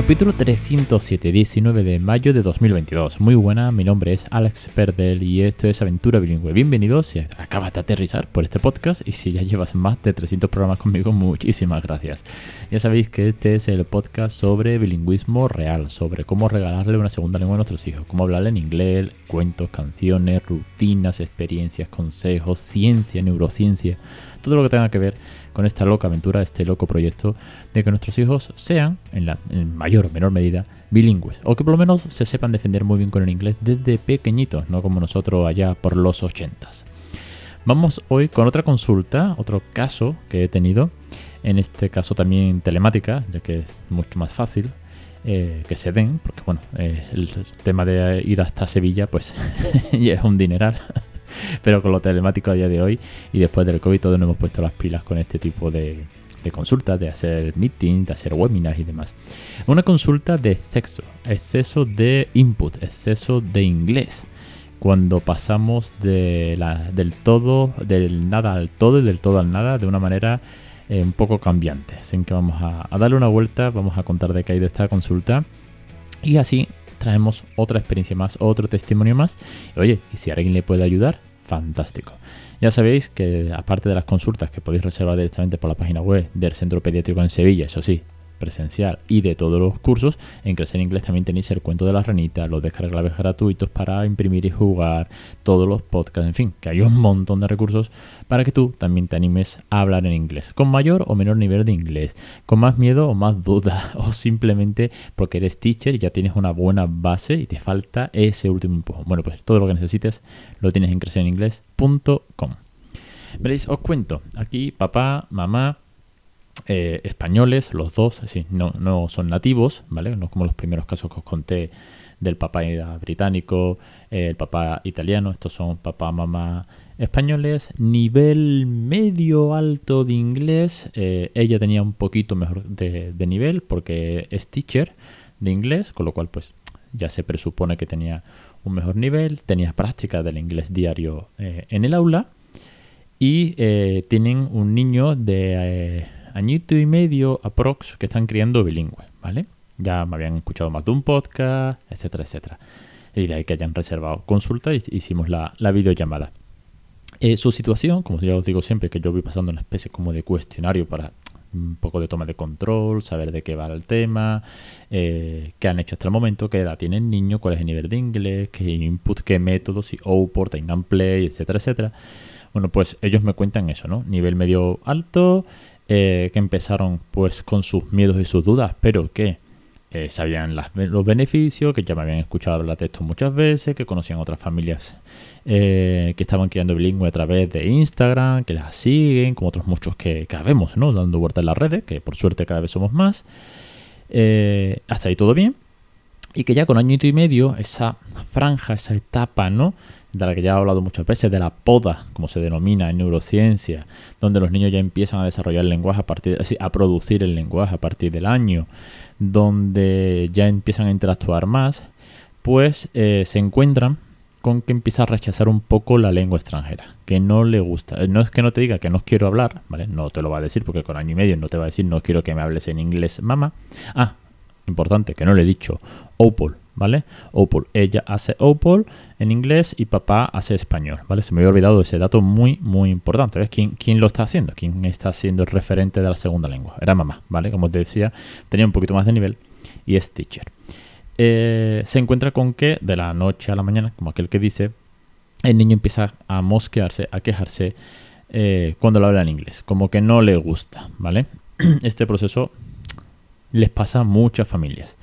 Capítulo 307, 19 de mayo de 2022. Muy buena, mi nombre es Alex Perdel y esto es Aventura Bilingüe. Bienvenidos si acabas de aterrizar por este podcast y si ya llevas más de 300 programas conmigo, muchísimas gracias. Ya sabéis que este es el podcast sobre bilingüismo real, sobre cómo regalarle una segunda lengua a nuestros hijos, cómo hablarle en inglés, cuentos, canciones, rutinas, experiencias, consejos, ciencia, neurociencia, todo lo que tenga que ver con esta loca aventura, este loco proyecto de que nuestros hijos sean, en, la, mayor o menor medida, bilingües, o que por lo menos se sepan defender muy bien con el inglés desde pequeñitos, no como nosotros allá por los ochentas. Vamos hoy con otra consulta, otro caso que he tenido, en este caso también telemática, ya que es mucho más fácil. Eh, que se den, porque bueno, eh, el tema de ir hasta Sevilla pues ya es un dineral. Pero con lo telemático a día de hoy y después del COVID todos nos hemos puesto las pilas con este tipo de, consultas, de hacer meetings, de hacer webinars y demás. Una consulta de sexo, exceso de input, exceso de inglés. Cuando pasamos de la, del todo, del nada al todo y del todo al nada de una manera eh, un poco cambiante. Así que vamos a, a, darle una vuelta, vamos a contar de qué hay de esta consulta y así traemos otra experiencia más, otro testimonio más. oye, y si alguien le puede ayudar, fantástico. Ya sabéis que aparte de las consultas que podéis reservar directamente por la página web del Centro Pediátrico en Sevilla, eso sí, presencial y de todos los cursos. En Crecer Inglés también tenéis el cuento de la ranita, los descargables gratuitos para imprimir y jugar, todos los podcasts, en fin, que hay un montón de recursos para que tú también te animes a hablar en inglés, con mayor o menor nivel de inglés, con más miedo o más duda, o simplemente porque eres teacher y ya tienes una buena base y te falta ese último empujón. Bueno, pues todo lo que necesites lo tienes en crecereninglés.com. Veréis, os cuento, aquí papá, mamá, eh, españoles, los dos, no, no son nativos, ¿vale? No como los primeros casos que os conté del papá británico, eh, el papá italiano, estos son papá, mamá españoles, nivel medio alto de inglés, eh, ella tenía un poquito mejor de, nivel porque es teacher de inglés, con lo cual pues ya se presupone que tenía un mejor nivel, tenía práctica del inglés diario en el aula y tienen un niño de añito y medio aprox que están criando bilingüe, ¿vale? Ya me habían escuchado más de un podcast, etcétera, etcétera. Y de ahí que hayan reservado consulta y hicimos la, videollamada. Eh, su situación, como ya os digo siempre, que yo voy pasando una especie como de cuestionario para un poco de toma de control, saber de qué va el tema, eh, qué han hecho hasta el momento, qué edad tiene el niño, cuál es el nivel de inglés, qué input, qué métodos, si output, tengan play, etcétera, etcétera. Bueno, pues ellos me cuentan eso, ¿no? Nivel medio alto, eh, que empezaron pues con sus miedos y sus dudas, pero que eh, sabían los beneficios, que ya me habían escuchado hablar de esto muchas veces, que conocían otras familias eh, que estaban creando bilingüe a través de Instagram, que las siguen, como otros muchos que, que vemos, ¿no? Dando vueltas en las redes, que por suerte cada vez somos más. hasta ahí todo bien. Y que ya con año y medio, esa franja, esa etapa, ¿no? De la que ya he hablado muchas veces, de la poda, como se denomina en neurociencia, donde los niños ya empiezan a desarrollar el lenguaje a partir, a producir el lenguaje a partir del año, donde ya empiezan a interactuar más, pues eh, se encuentran con que empieza a rechazar un poco la lengua extranjera, que no le gusta. No es que no te diga que no quiero hablar, ¿vale? No te lo va a decir porque con año y medio no te va a decir no quiero que me hables en inglés, mamá. Ah, importante, que no le he dicho Opal, ¿vale? Opal. Ella hace Opal en inglés y papá hace español, ¿vale? Se me había olvidado ese dato muy, muy importante. ¿Quién, ¿Quién lo está haciendo? ¿Quién está siendo el referente de la segunda lengua? Era mamá, ¿vale? Como os decía, tenía un poquito más de nivel y es teacher. Eh, se encuentra con que de la noche a la mañana, como aquel que dice, el niño empieza a mosquearse, a quejarse eh, cuando lo habla en inglés, como que no le gusta, ¿vale? Este proceso les pasa a muchas familias.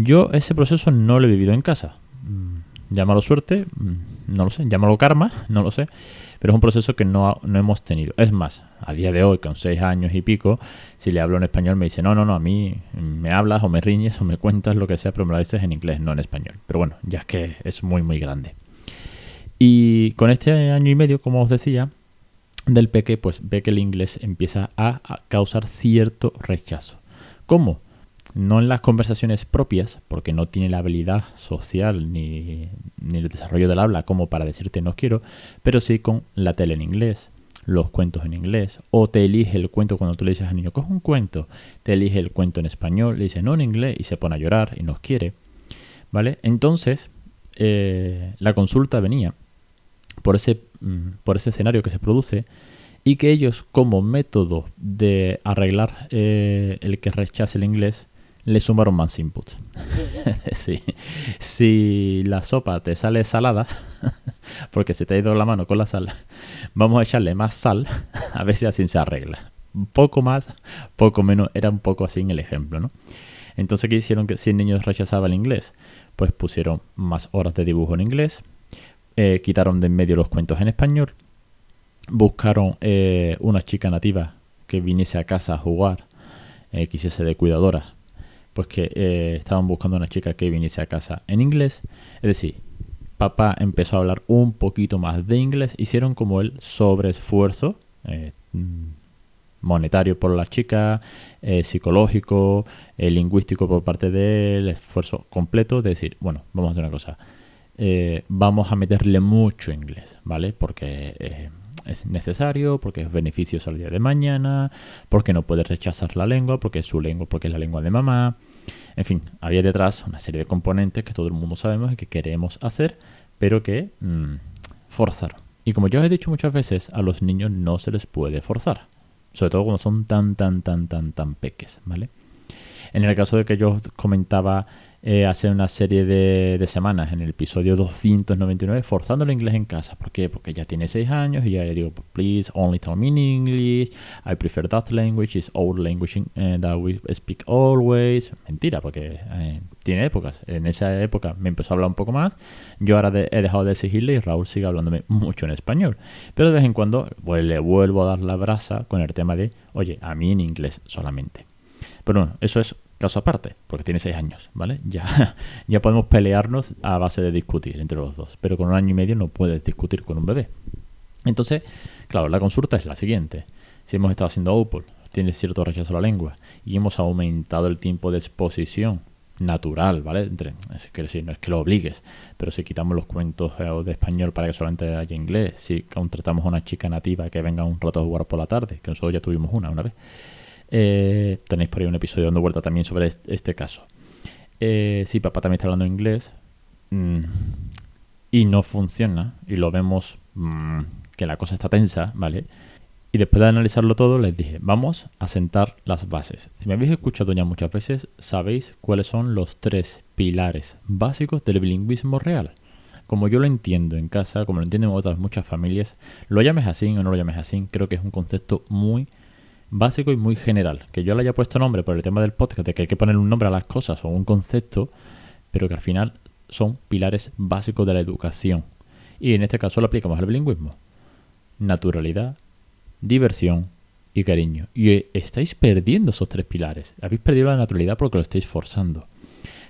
Yo ese proceso no lo he vivido en casa. Mm, llámalo suerte, mm, no lo sé, llámalo karma, no lo sé, pero es un proceso que no, no hemos tenido. Es más, a día de hoy, con seis años y pico, si le hablo en español me dice, no, no, no, a mí me hablas o me riñes o me cuentas lo que sea, pero me lo dices en inglés, no en español. Pero bueno, ya es que es muy, muy grande. Y con este año y medio, como os decía, del peque, pues ve que el inglés empieza a causar cierto rechazo. ¿Cómo? No en las conversaciones propias, porque no tiene la habilidad social ni, ni el desarrollo del habla como para decirte no quiero, pero sí con la tele en inglés, los cuentos en inglés, o te elige el cuento cuando tú le dices al niño, coge un cuento, te elige el cuento en español, le dice no en inglés y se pone a llorar y nos quiere, ¿vale? Entonces, eh, la consulta venía por ese, mm, por ese escenario que se produce y que ellos como método de arreglar eh, el que rechace el inglés le sumaron más inputs. sí. Si la sopa te sale salada, porque se te ha ido la mano con la sal, vamos a echarle más sal a ver si así se arregla. Poco más, poco menos, era un poco así en el ejemplo, ¿no? Entonces, ¿qué hicieron que si el niño rechazaba el inglés? Pues pusieron más horas de dibujo en inglés, eh, quitaron de en medio los cuentos en español, buscaron eh, una chica nativa que viniese a casa a jugar, eh, quisiese de cuidadora, pues que eh, estaban buscando una chica que viniese a casa en inglés. Es decir, papá empezó a hablar un poquito más de inglés, hicieron como el sobreesfuerzo eh, monetario por la chica, eh, psicológico, lingüístico por parte del esfuerzo completo de decir, bueno, vamos a hacer una cosa, vamos a meterle mucho inglés, ¿vale? Porque es necesario, porque es beneficioso al día de mañana, porque no puede rechazar la lengua, porque es su lengua, porque es la lengua de mamá. En fin, había detrás una serie de componentes que todo el mundo sabemos y que queremos hacer, pero que mm, forzar. Y como ya os he dicho muchas veces, a los niños no se les puede forzar. Sobre todo cuando son tan, tan, tan, tan, tan peques, ¿vale? En el caso de que yo comentaba eh, hace una serie de, semanas en el episodio 299 forzando el inglés en casa. ¿Por qué? Porque ya tiene 6 años y ya le digo, please only tell me in English. I prefer that language. It's our language eh, that we speak always. Mentira, porque eh, tiene épocas. En esa época me empezó a hablar un poco más. Yo ahora he dejado de exigirle y Raúl sigue hablándome mucho en español. Pero de vez en cuando pues, le vuelvo a dar la brasa con el tema de, oye, a mí en inglés solamente. Pero bueno, eso es caso aparte, porque tiene seis años, ¿vale? Ya, ya podemos pelearnos a base de discutir entre los dos, pero con un año y medio no puedes discutir con un bebé. Entonces, claro, la consulta es la siguiente. Si hemos estado haciendo OPOL, tiene cierto rechazo a la lengua, y hemos aumentado el tiempo de exposición natural, ¿vale? Entre, es decir, no es que lo obligues, pero si quitamos los cuentos eh, de español para que solamente haya inglés, si contratamos a una chica nativa que venga un rato a jugar por la tarde, que nosotros ya tuvimos una una vez, eh, tenéis por ahí un episodio dando vuelta también sobre este, caso. Eh, si papá también está hablando inglés mm, y no funciona y lo vemos mm, que la cosa está tensa, ¿vale? Y después de analizarlo todo, les dije, vamos a sentar las bases. Si me habéis escuchado ya muchas veces, sabéis cuáles son los tres pilares básicos del bilingüismo real. Como yo lo entiendo en casa, como lo entienden otras muchas familias, lo llames así o no lo llames así, creo que es un concepto muy básico y muy general. Que yo le haya puesto nombre por el tema del podcast, de que hay que poner un nombre a las cosas o un concepto, pero que al final son pilares básicos de la educación. Y en este caso lo aplicamos al bilingüismo. Naturalidad, diversión y cariño. Y estáis perdiendo esos tres pilares. Habéis perdido la naturalidad porque lo estáis forzando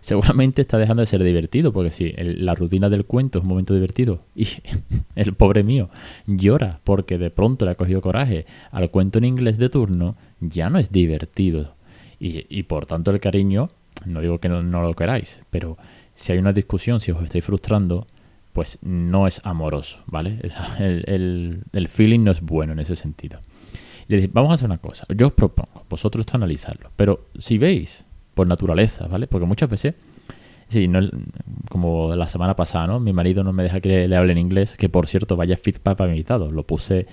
seguramente está dejando de ser divertido, porque si la rutina del cuento es un momento divertido y el pobre mío llora porque de pronto le ha cogido coraje al cuento en inglés de turno, ya no es divertido. Y, por tanto el cariño, no digo que no, lo queráis, pero si hay una discusión, si os estáis frustrando, pues no es amoroso, ¿vale? El, el, feeling no es bueno en ese sentido. Le dije, vamos a hacer una cosa, yo os propongo, vosotros analizarlo, pero si veis por naturaleza, ¿vale? Porque muchas veces, sí, no, como la semana pasada, ¿no? Mi marido no me deja que le hable en inglés, que por cierto, vaya feedback para mi invitado. Lo puse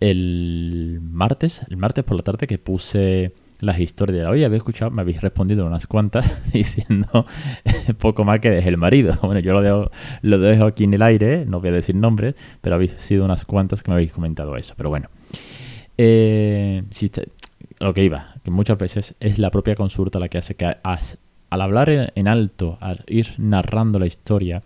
el martes, el martes por la tarde que puse las historias de hoy había escuchado, me habéis respondido unas cuantas diciendo poco más que deje el marido. Bueno, yo lo dejo, lo dejo aquí en el aire, no voy a decir nombres, pero habéis sido unas cuantas que me habéis comentado eso. Pero bueno, eh, lo que iba, que muchas veces es la propia consulta la que hace que al hablar en alto, al ir narrando la historia,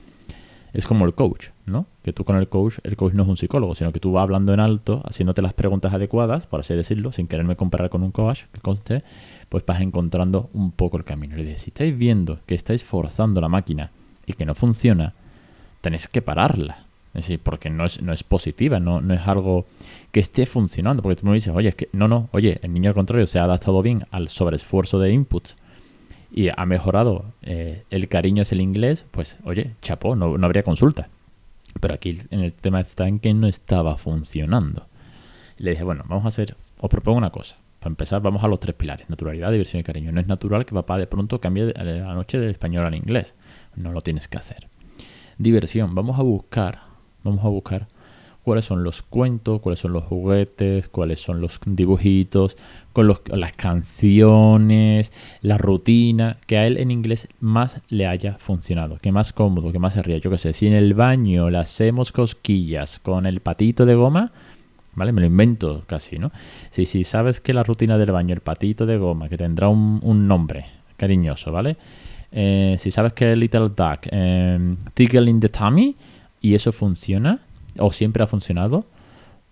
es como el coach, ¿no? Que tú con el coach, el coach no es un psicólogo, sino que tú vas hablando en alto, haciéndote las preguntas adecuadas, por así decirlo, sin quererme comparar con un coach, que conste, pues vas encontrando un poco el camino. Y si estáis viendo que estáis forzando la máquina y que no funciona, tenéis que pararla. Es decir, porque no es, no es positiva, no, no es algo que esté funcionando. Porque tú me dices, oye, es que no, no, oye, el niño al contrario se ha adaptado bien al sobreesfuerzo de inputs y ha mejorado eh, el cariño es el inglés, pues oye, chapó, no, no habría consulta. Pero aquí en el tema está en que no estaba funcionando. Le dije, bueno, vamos a hacer, os propongo una cosa. Para empezar, vamos a los tres pilares, naturalidad, diversión y cariño. No es natural que papá de pronto cambie la noche del español al inglés. No lo tienes que hacer. Diversión, vamos a buscar, vamos a buscar cuáles son los cuentos, cuáles son los juguetes, cuáles son los dibujitos, con los, las canciones, la rutina, que a él en inglés más le haya funcionado, que más cómodo, que más se ría. Yo qué sé, si en el baño le hacemos cosquillas con el patito de goma, ¿vale? Me lo invento casi, ¿no? Si, si sabes que la rutina del baño, el patito de goma, que tendrá un, nombre cariñoso, ¿vale? Eh, si sabes que Little Duck, eh, Tickle in the Tummy, y eso funciona, o siempre ha funcionado,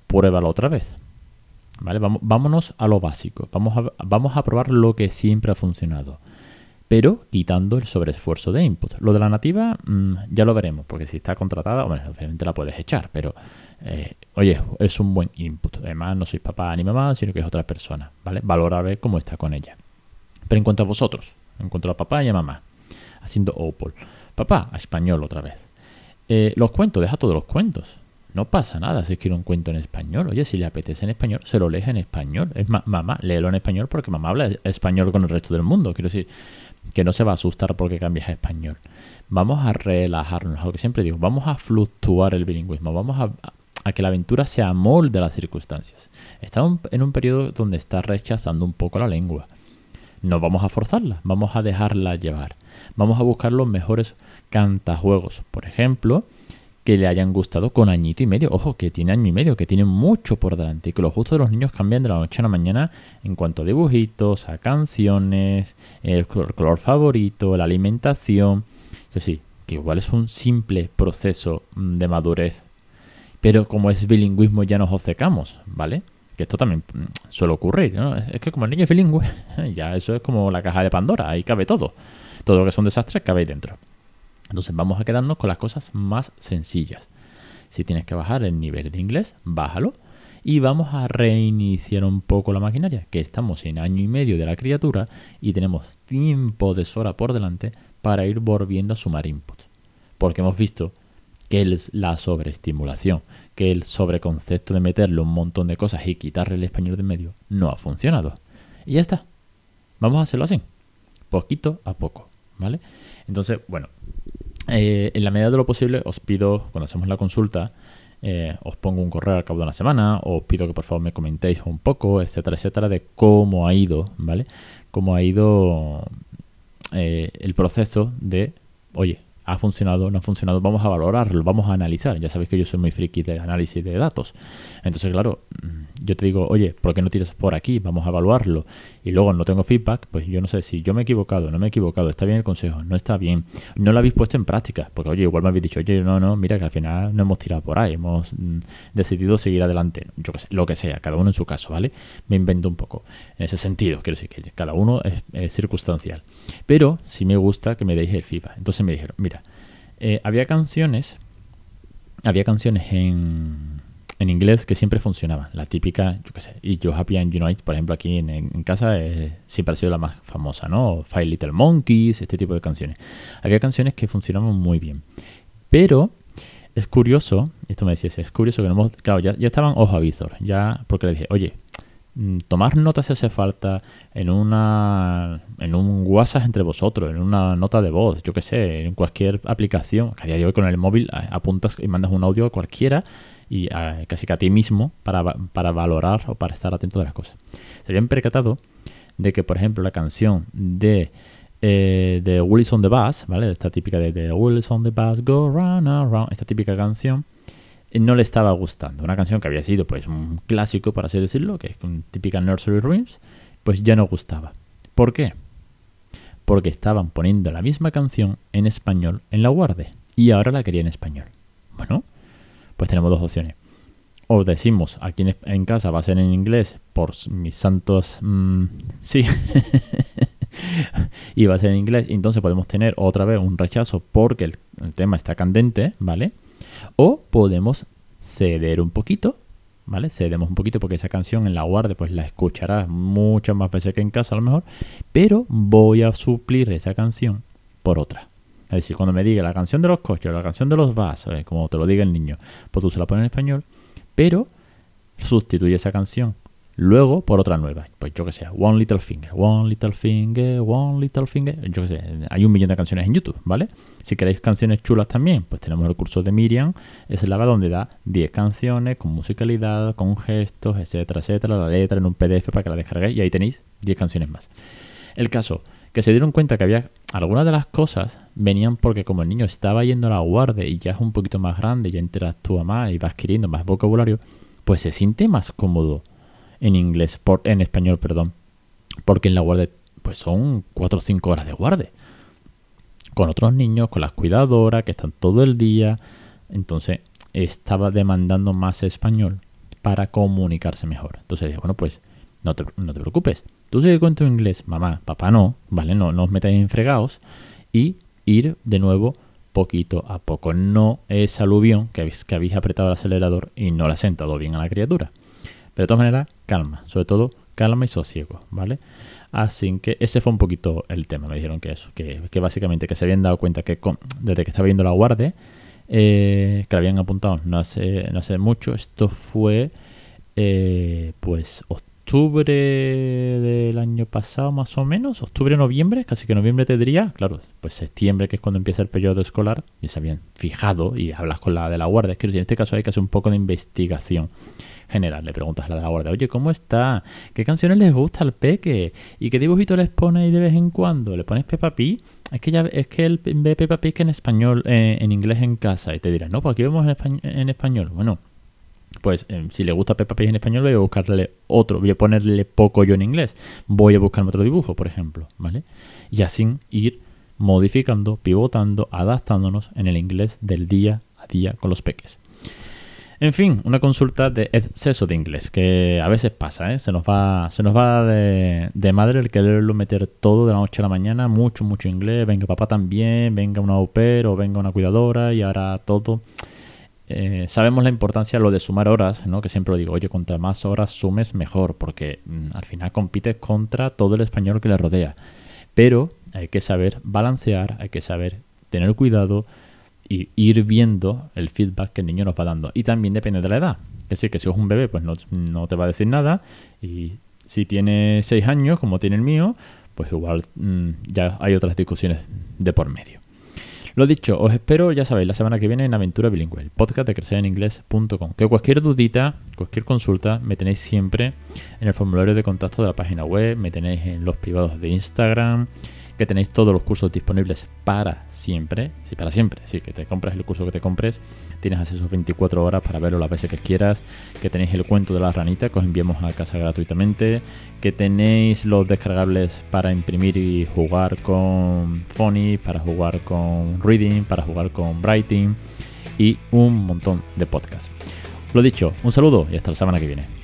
pruébalo otra vez. ¿Vale? Vámonos a lo básico. Vamos a, vamos a probar lo que siempre ha funcionado. Pero quitando el sobreesfuerzo de input. Lo de la nativa mm, ya lo veremos, porque si está contratada, obviamente la puedes echar, pero eh, oye, es un buen input. Además, no sois papá ni mamá, sino que es otra persona, ¿vale? Valora ver cómo está con ella. Pero en cuanto a vosotros, en cuanto a papá y a mamá, haciendo Opal. Papá, a español otra vez. Eh, los cuentos, deja todos los cuentos. No pasa nada si quiere un cuento en español. Oye, si le apetece en español, se lo lees en español. Es mamá, léelo en español porque mamá habla español con el resto del mundo. Quiero decir, que no se va a asustar porque cambias a español. Vamos a relajarnos, lo que siempre digo, vamos a fluctuar el bilingüismo, vamos a, a que la aventura se amolde a las circunstancias. Estamos en un periodo donde está rechazando un poco la lengua. No vamos a forzarla, vamos a dejarla llevar. Vamos a buscar los mejores cantajuegos. Por ejemplo, que le hayan gustado con añito y medio. Ojo, que tiene año y medio, que tiene mucho por delante. Y que los gustos de los niños cambian de la noche a la mañana en cuanto a dibujitos, a canciones, el color favorito, la alimentación. Que sí, que igual es un simple proceso mm, de madurez. Pero como es bilingüismo ya nos obcecamos, ¿vale? Que esto también mm, suele ocurrir, ¿no? Es que como el niño es bilingüe, ya eso es como la caja de Pandora, ahí cabe todo. Todo lo que son desastres cabe ahí dentro. Entonces vamos a quedarnos con las cosas más sencillas. Si tienes que bajar el nivel de inglés, bájalo. Y vamos a reiniciar un poco la maquinaria, que estamos en año y medio de la criatura y tenemos tiempo de sobra por delante para ir volviendo a sumar inputs. Porque hemos visto que la sobreestimulación, que el sobreconcepto de meterle un montón de cosas y quitarle el español de medio no ha funcionado. Y ya está. Vamos a hacerlo así, poquito a poco, ¿vale? Entonces, bueno, eh, en la medida de lo posible os pido, cuando hacemos la consulta, eh, os pongo un correo al cabo de una semana, os pido que por favor me comentéis un poco, etcétera, etcétera, de cómo ha ido, ¿vale? Cómo ha ido eh, el proceso de, oye, ha funcionado, no ha funcionado, vamos a valorarlo, vamos a analizar. Ya sabéis que yo soy muy friki de análisis de datos. Entonces, claro, mm, yo te digo, oye, ¿por qué no tiras por aquí? Vamos a evaluarlo. Y luego no tengo feedback, pues yo no sé si yo me he equivocado, no me he equivocado, está bien el consejo, no está bien. No lo habéis puesto en práctica, porque oye, igual me habéis dicho, oye, no, no, mira que al final no hemos tirado por ahí, hemos mm, decidido seguir adelante. Yo que sé, lo que sea, cada uno en su caso, ¿vale? Me invento un poco. En ese sentido, quiero decir que cada uno es circunstancial. Pero sí me gusta que me deis el feedback. Entonces me dijeron, mira, eh, había canciones, había canciones en, en inglés que siempre funcionaban. La típica, yo qué sé, y You Happy and Unite, por ejemplo, aquí en, casa eh, siempre ha sido la más famosa, ¿no? Five Little Monkeys, este tipo de canciones. Había canciones que funcionaban muy bien. Pero es curioso, esto me decías, es curioso que no hemos, claro, ya, ya estaban ojo a visor, ya, porque le dije, oye, tomar notas si hace falta en una en un WhatsApp entre vosotros, en una nota de voz, yo que sé, en cualquier aplicación. A día de hoy con el móvil apuntas y mandas un audio a cualquiera y casi que a ti mismo para, para valorar o para estar atento de las cosas. Se habían percatado de que, por ejemplo, la canción de eh, de Willis on the Bus, ¿vale? Esta típica de, de Willis on the Bus, go round, around, esta típica canción, no le estaba gustando. Una canción que había sido pues un clásico, por así decirlo, que es un típica Nursery Rhymes, pues ya no gustaba. ¿Por qué? Porque estaban poniendo la misma canción en español en la guardia y ahora la quería en español. Bueno, pues tenemos dos opciones. O decimos aquí en, casa va a ser en inglés por mis santos... Mm, sí. y va a ser en inglés. Entonces podemos tener otra vez un rechazo porque el tema está candente, ¿vale? O podemos ceder un poquito, ¿vale? Cedemos un poquito porque esa canción en la guardia pues la escucharás muchas más veces que en casa a lo mejor, pero voy a suplir esa canción por otra. Es decir, cuando me diga la canción de los coches, la canción de los vasos, eh, como te lo diga el niño, pues tú se la pones en español, pero sustituye esa canción luego por otra nueva. Pues yo que sé, One Little Finger, One Little Finger, One Little Finger. Yo que sé, hay un millón de canciones en YouTube, ¿vale? Si queréis canciones chulas también, pues tenemos el curso de Miriam, es el donde da 10 canciones con musicalidad, con gestos, etcétera, etcétera, la letra en un PDF para que la descarguéis y ahí tenéis 10 canciones más. El caso, que se dieron cuenta que había algunas de las cosas venían porque como el niño estaba yendo a la guardia y ya es un poquito más grande, ya interactúa más y va adquiriendo más vocabulario, pues se siente más cómodo en inglés, por, en español, perdón, porque en la guardia pues son 4 o 5 horas de guardia con otros niños, con las cuidadoras que están todo el día, entonces estaba demandando más español para comunicarse mejor. Entonces dije, bueno, pues no te, no te preocupes, Tú sigue con tu inglés, mamá, papá no, ¿vale? No, no os metáis en fregados y ir de nuevo poquito a poco. No es aluvión que habéis, que habéis apretado el acelerador y no le ha sentado bien a la criatura. Pero de todas maneras, calma, sobre todo calma y sosiego, ¿vale? Así que ese fue un poquito el tema. Me dijeron que eso, que, básicamente que se habían dado cuenta que desde que estaba viendo la guardia, eh, que la habían apuntado no hace, no hace mucho, esto fue eh, pues octubre del año pasado más o menos, octubre, noviembre, casi que noviembre tendría, claro, pues septiembre que es cuando empieza el periodo escolar, y se habían fijado y hablas con la de la guardia, es que en este caso hay que hacer un poco de investigación general, le preguntas a la de la guardia, oye, ¿cómo está? ¿Qué canciones les gusta al peque? ¿Y qué dibujito les pone ahí de vez en cuando? ¿Le pones Peppa Pig? Es que ya es que él ve Peppa Pig en español, eh, en inglés en casa, y te dirá, no, pues aquí vemos en español. Bueno, pues em, si le gusta Peppa Pig en español voy a buscarle otro, voy a ponerle poco yo en inglés, voy a buscarme otro dibujo, por ejemplo, ¿vale? Y así ir modificando, pivotando, adaptándonos en el inglés del día a día con los peques. En fin, una consulta de exceso de inglés, que a veces pasa, ¿eh? Se nos va, se nos va de, madre el quererlo meter todo de la noche a la mañana, mucho, mucho inglés, venga papá también, venga una au pair o venga una cuidadora y ahora todo. Eh, sabemos la importancia de lo de sumar horas, ¿no? que siempre lo digo, oye, contra más horas sumes mejor, porque mm, al final compites contra todo el español que le rodea. Pero hay que saber balancear, hay que saber tener cuidado y ir viendo el feedback que el niño nos va dando. Y también depende de la edad. Es decir, que si es un bebé, pues no, te va a decir nada. Y si tiene 6 años, como tiene el mío, pues igual mm, ya hay otras discusiones de por medio. Lo dicho, os espero, ya sabéis, la semana que viene en Aventura Bilingüe, el podcast de crecereninglés.com. Que cualquier dudita, cualquier consulta, me tenéis siempre en el formulario de contacto de la página web, me tenéis en los privados de Instagram, que tenéis todos los cursos disponibles para siempre, sí, para siempre, sí, que te compras el curso que te compres, tienes acceso 24 horas para verlo las veces que quieras, que tenéis el cuento de la ranita que os enviamos a casa gratuitamente, que tenéis los descargables para imprimir y jugar con Phony, para jugar con Reading, para jugar con Writing y un montón de podcasts. Lo dicho, un saludo y hasta la semana que viene.